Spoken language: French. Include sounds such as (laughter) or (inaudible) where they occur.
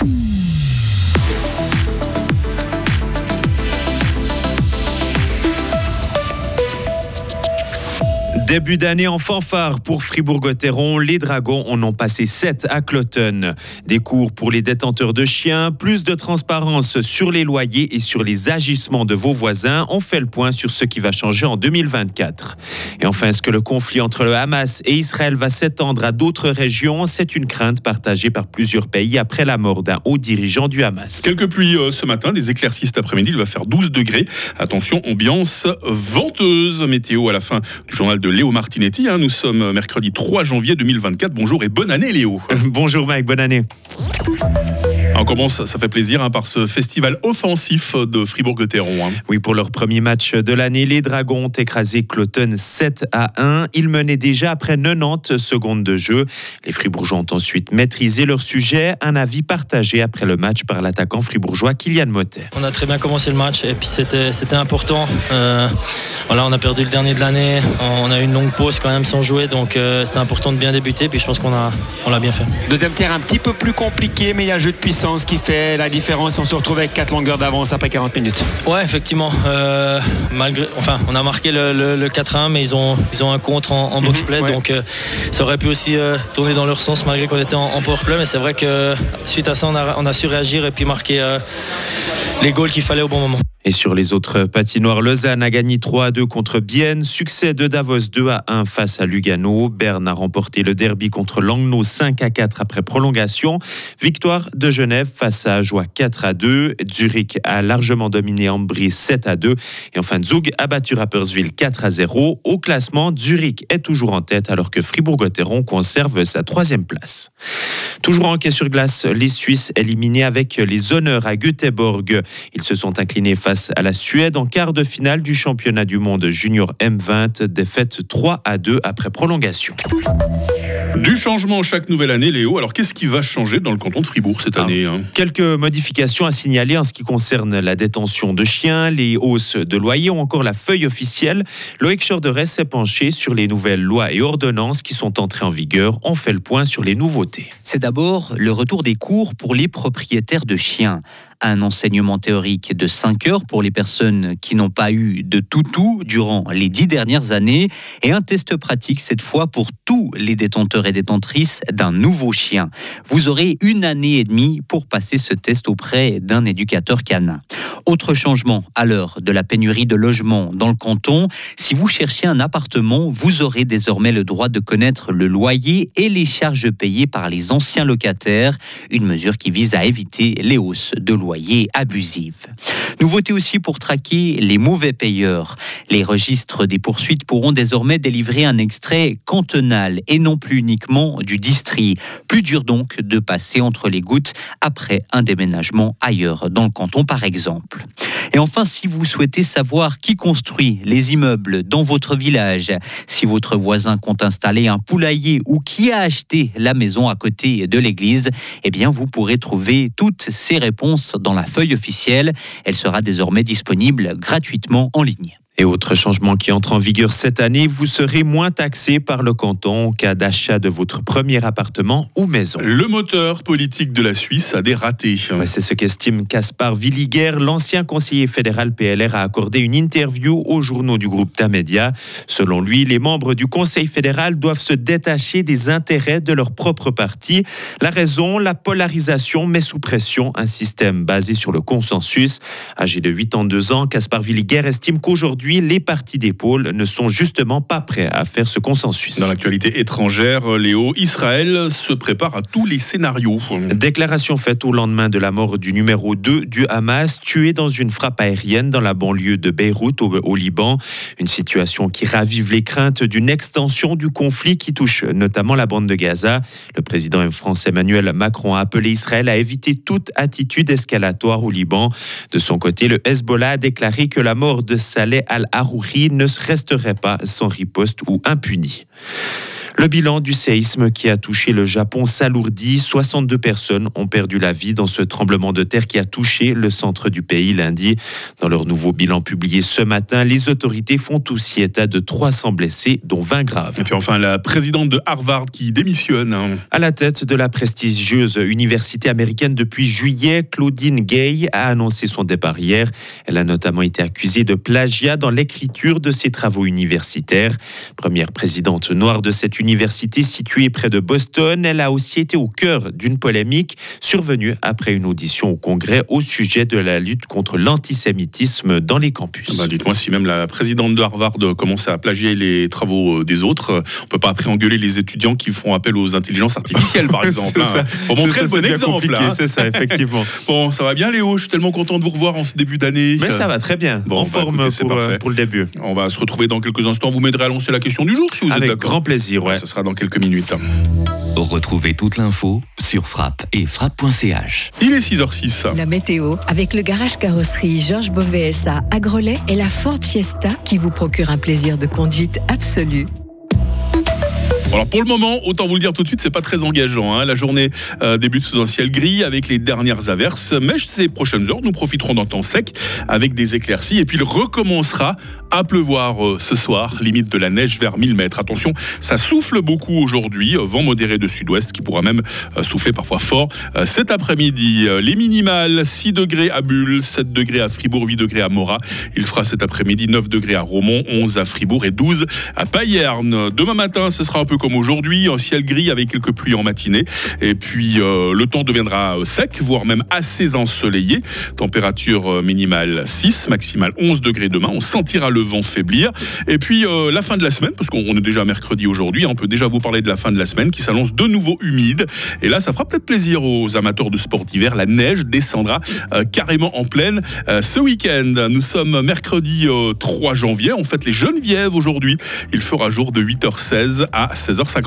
Mm. Début d'année en fanfare pour Fribourg-Gotteron. Les Dragons en ont passé 7 à Cloton. Des cours pour les détenteurs de chiens, plus de transparence sur les loyers et sur les agissements de vos voisins. On fait le point sur ce qui va changer en 2024. Et enfin, est-ce que le conflit entre le Hamas et Israël va s'étendre à d'autres régions? C'est une crainte partagée par plusieurs pays après la mort d'un haut dirigeant du Hamas. Quelques pluies euh, ce matin, des éclaircies cet après-midi. Il va faire 12 degrés. Attention, ambiance venteuse. Météo à la fin du journal de Léo Martinetti. Hein. Nous sommes mercredi 3 janvier 2024. Bonjour et bonne année Léo. (laughs) Bonjour Mike, bonne année. On commence, ça fait plaisir, hein, par ce festival offensif de Fribourg-Gotteron. Hein. Oui, pour leur premier match de l'année, les Dragons ont écrasé Cloton 7 à 1. Ils menaient déjà après 90 secondes de jeu. Les Fribourgeois ont ensuite maîtrisé leur sujet. Un avis partagé après le match par l'attaquant fribourgeois Kylian Motet. On a très bien commencé le match et puis c'était, c'était important. Euh, voilà, on a perdu le dernier de l'année. On a eu une longue pause quand même sans jouer, donc euh, c'était important de bien débuter. Puis je pense qu'on a, on l'a bien fait. Deuxième terrain un petit peu plus compliqué, mais il y a un jeu de puissance ce qui fait la différence. On se retrouve avec 4 longueurs d'avance après 40 minutes. Ouais, effectivement. Euh, malgré, enfin, on a marqué le, 4-1, mais ils ont, ils ont un contre en, box-play. Mhm, donc, euh, ça aurait pu aussi euh, tourner dans leur sens malgré qu'on était en, en power-play. Mais c'est vrai que suite à ça, on a, on a su réagir et puis marquer les goals qu'il fallait au bon moment. Et sur les autres patinoires, Lausanne a gagné 3 à 2 contre Bienne. Succès de Davos 2 à 1 face à Lugano. Berne a remporté le derby contre Langnau 5 à 4 après prolongation. Victoire de Genève face à Joie 4 à 2. Zurich a largement dominé Ambry 7 à 2. Et enfin, Zug a battu Rapperswil 4 à 0. Au classement, Zurich est toujours en tête alors que Fribourg-Gotteron conserve sa troisième place. Toujours en quai sur glace, les Suisses éliminés avec les honneurs à Göteborg. Ils se sont inclinés à la Suède en quart de finale du championnat du monde junior M20, défaite 3 à 2 après prolongation. Du changement chaque nouvelle année, Léo. Alors, qu'est-ce qui va changer dans le canton de Fribourg cette année hein? Quelques modifications à signaler en ce qui concerne la détention de chiens, les hausses de loyers ou encore la feuille officielle. Loïc Chorderet s'est penché sur les nouvelles lois et ordonnances qui sont entrées en vigueur. On fait le point sur les nouveautés. C'est d'abord le retour des cours pour les propriétaires de chiens un enseignement théorique de 5 heures pour les personnes qui n'ont pas eu de toutou durant les 10 dernières années et un test pratique cette fois pour tous les détenteurs et détentrices d'un nouveau chien. Vous aurez une année et demie pour passer ce test auprès d'un éducateur canin. Autre changement à l'heure de la pénurie de logements dans le canton, si vous cherchez un appartement, vous aurez désormais le droit de connaître le loyer et les charges payées par les anciens locataires, une mesure qui vise à éviter les hausses de loyer loyers abusives. Nouveauté aussi pour traquer les mauvais payeurs. Les registres des poursuites pourront désormais délivrer un extrait cantonal et non plus uniquement du district. Plus dur donc de passer entre les gouttes après un déménagement ailleurs dans le canton par exemple. Et enfin, si vous souhaitez savoir qui construit les immeubles dans votre village, si votre voisin compte installer un poulailler ou qui a acheté la maison à côté de l'église, eh bien, vous pourrez trouver toutes ces réponses dans la feuille officielle. Elle sera désormais disponible gratuitement en ligne. Et autre changement qui entre en vigueur cette année, vous serez moins taxé par le canton en cas d'achat de votre premier appartement ou maison. Le moteur politique de la Suisse a des ratés. C'est ce qu'estime Caspar Villiger. L'ancien conseiller fédéral PLR a accordé une interview aux journaux du groupe Tamedia. Selon lui, les membres du Conseil fédéral doivent se détacher des intérêts de leur propre parti. La raison, la polarisation met sous pression un système basé sur le consensus. Âgé de 82 ans, Caspar Villiger estime qu'aujourd'hui, les partis d'épaule ne sont justement pas prêts à faire ce consensus. Dans l'actualité étrangère, Léo, Israël se prépare à tous les scénarios. Déclaration faite au lendemain de la mort du numéro 2 du Hamas, tué dans une frappe aérienne dans la banlieue de Beyrouth au, au Liban. Une situation qui ravive les craintes d'une extension du conflit qui touche notamment la bande de Gaza. Le président français Emmanuel Macron a appelé Israël à éviter toute attitude escalatoire au Liban. De son côté, le Hezbollah a déclaré que la mort de Saleh al-Harouri ne resterait pas sans riposte ou impuni. Le bilan du séisme qui a touché le Japon s'alourdit. 62 personnes ont perdu la vie dans ce tremblement de terre qui a touché le centre du pays lundi. Dans leur nouveau bilan publié ce matin, les autorités font aussi état de 300 blessés, dont 20 graves. Et puis enfin, la présidente de Harvard qui démissionne. Hein. À la tête de la prestigieuse université américaine depuis juillet, Claudine Gay a annoncé son départ hier. Elle a notamment été accusée de plagiat dans l'écriture de ses travaux universitaires. Première présidente noire de cette université, université située près de Boston. Elle a aussi été au cœur d'une polémique survenue après une audition au Congrès au sujet de la lutte contre l'antisémitisme dans les campus. Bah, dites-moi si même la présidente de Harvard commence à plagier les travaux euh, des autres, on peut pas après engueuler les étudiants qui font appel aux intelligences artificielles, par (laughs) exemple. Hein. Pour montrer le bon exemple. Hein. C'est ça, effectivement. (laughs) bon, ça va bien, Léo? Je suis tellement content de vous revoir en ce début d'année. Mais ça va très bien. Bon, en bah, forme pour, euh, pour, le début. On va se retrouver dans quelques instants. Vous m'aiderez à lancer la question du jour si vous Avec êtes d'accord. Avec grand plaisir, ouais ce sera dans quelques minutes. Retrouvez toute l'info sur frappe et frappe.ch. Il est 6h06. La météo avec le garage carrosserie Georges Beauvais à Agrolais et la Ford Fiesta qui vous procure un plaisir de conduite absolu. Alors pour le moment, autant vous le dire tout de suite, c'est pas très engageant. Hein. La journée euh, débute sous un ciel gris avec les dernières averses, mais ces prochaines heures, nous profiterons d'un temps sec avec des éclaircies et puis il recommencera à pleuvoir euh, ce soir, limite de la neige vers 1000 mètres. Attention, ça souffle beaucoup aujourd'hui, euh, vent modéré de sud-ouest qui pourra même souffler parfois fort cet après-midi. Les minimales 6 degrés à Bulle, 7 degrés à Fribourg, 8 degrés à Morat. Il fera cet après-midi 9 degrés à Romont, 11 à Fribourg et 12 à Payerne. Demain matin, ce sera un peu comme aujourd'hui, un ciel gris avec quelques pluies en matinée. Et puis euh, le temps deviendra euh, sec, voire même assez ensoleillé. Température euh, minimale 6, maximale 11 degrés demain. On sentira le vent faiblir. Et puis la fin de la semaine, parce qu'on est déjà mercredi aujourd'hui, on peut déjà vous parler de la fin de la semaine qui s'annonce de nouveau humide. Et là, ça fera peut-être plaisir aux amateurs de sport d'hiver. La neige descendra carrément en pleine ce week-end. Nous sommes mercredi 3 janvier. On fête les Genevièves aujourd'hui. Il fera jour de 8h16 à 16h50.